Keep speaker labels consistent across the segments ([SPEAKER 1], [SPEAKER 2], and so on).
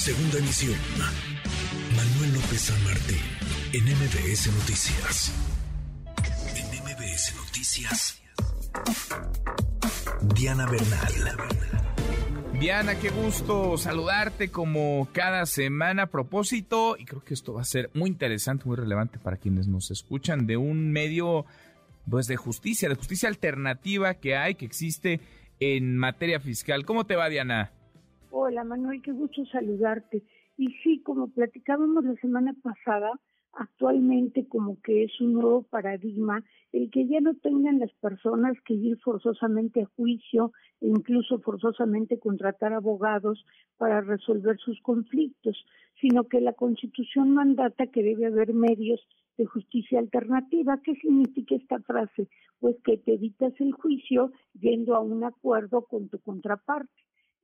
[SPEAKER 1] Segunda emisión. Manuel López San Martín, en MBS Noticias. En MBS Noticias. Diana Bernal.
[SPEAKER 2] Diana, qué gusto saludarte como cada semana a propósito, y creo que esto va a ser muy interesante, muy relevante para quienes nos escuchan, de un medio pues de justicia, de justicia alternativa que hay, que existe en materia fiscal. ¿Cómo te va, Diana?
[SPEAKER 3] Hola, Manuel, qué gusto saludarte. Y sí, como platicábamos la semana pasada, actualmente como que es un nuevo paradigma el que ya no tengan las personas que ir forzosamente a juicio e incluso forzosamente contratar abogados para resolver sus conflictos, sino que la Constitución mandata que debe haber medios de justicia alternativa. ¿Qué significa esta frase? Pues que te evitas el juicio yendo a un acuerdo con tu contraparte.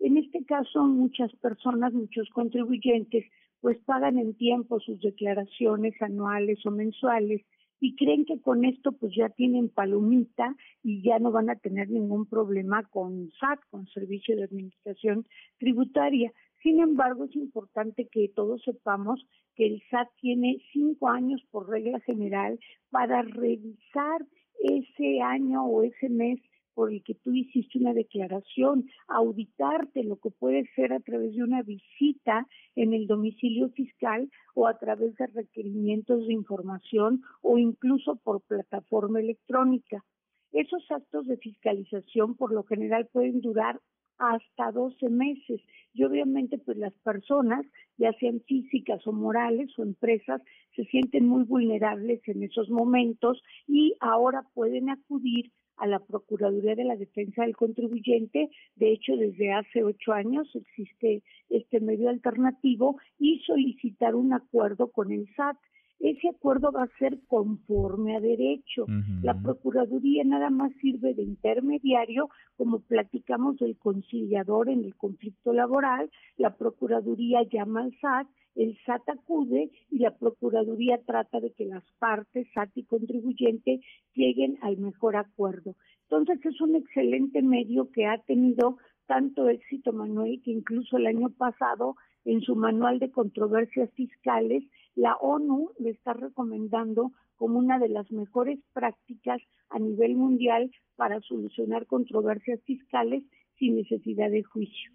[SPEAKER 3] En este caso, muchas personas, muchos contribuyentes, pues pagan en tiempo sus declaraciones anuales o mensuales y creen que con esto pues ya tienen palomita y ya no van a tener ningún problema con SAT, con Servicio de Administración Tributaria. Sin embargo, es importante que todos sepamos que el SAT tiene cinco años por regla general para revisar ese año o ese mes por el que tú hiciste una declaración, auditarte lo que puede ser a través de una visita en el domicilio fiscal o a través de requerimientos de información o incluso por plataforma electrónica. Esos actos de fiscalización por lo general pueden durar hasta 12 meses. Y obviamente pues las personas, ya sean físicas o morales o empresas, se sienten muy vulnerables en esos momentos y ahora pueden acudir a la Procuraduría de la Defensa del Contribuyente. De hecho, desde hace ocho años existe este medio alternativo y solicitar un acuerdo con el SAT. Ese acuerdo va a ser conforme a derecho. La Procuraduría nada más sirve de intermediario, como platicamos del conciliador en el conflicto laboral. La Procuraduría llama al SAT el SAT acude y la Procuraduría trata de que las partes, SAT y contribuyente, lleguen al mejor acuerdo. Entonces es un excelente medio que ha tenido tanto éxito, Manuel, que incluso el año pasado en su manual de controversias fiscales, la ONU le está recomendando como una de las mejores prácticas a nivel mundial para solucionar controversias fiscales sin necesidad de juicio.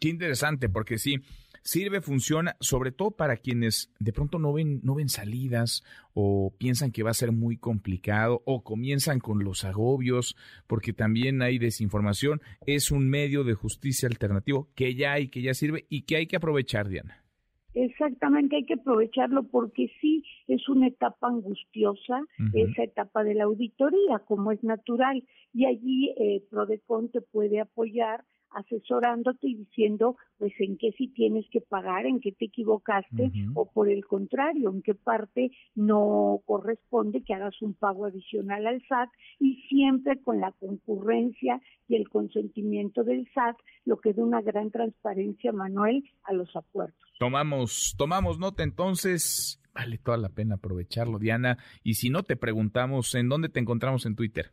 [SPEAKER 2] Qué interesante, porque sí, sirve, funciona, sobre todo para quienes de pronto no ven, no ven salidas o piensan que va a ser muy complicado o comienzan con los agobios, porque también hay desinformación. Es un medio de justicia alternativo que ya hay, que ya sirve y que hay que aprovechar, Diana.
[SPEAKER 3] Exactamente, hay que aprovecharlo porque sí es una etapa angustiosa, esa etapa de la auditoría, como es natural, y allí eh, Prodecon te puede apoyar asesorándote y diciendo pues en qué sí tienes que pagar, en qué te equivocaste o por el contrario, en qué parte no corresponde que hagas un pago adicional al SAT y siempre con la concurrencia y el consentimiento del SAT, lo que da una gran transparencia, Manuel, a los acuerdos.
[SPEAKER 2] Tomamos, tomamos nota entonces, vale toda la pena aprovecharlo, Diana, y si no te preguntamos en dónde te encontramos en Twitter.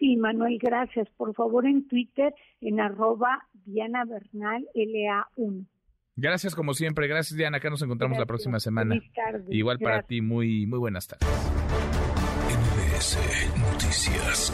[SPEAKER 3] Sí, Manuel, gracias. Por favor, en Twitter, en arroba Diana Bernal, LA1.
[SPEAKER 2] Gracias como siempre, gracias Diana, acá nos encontramos la próxima semana. Igual para ti, muy, muy buenas tardes.
[SPEAKER 1] Noticias.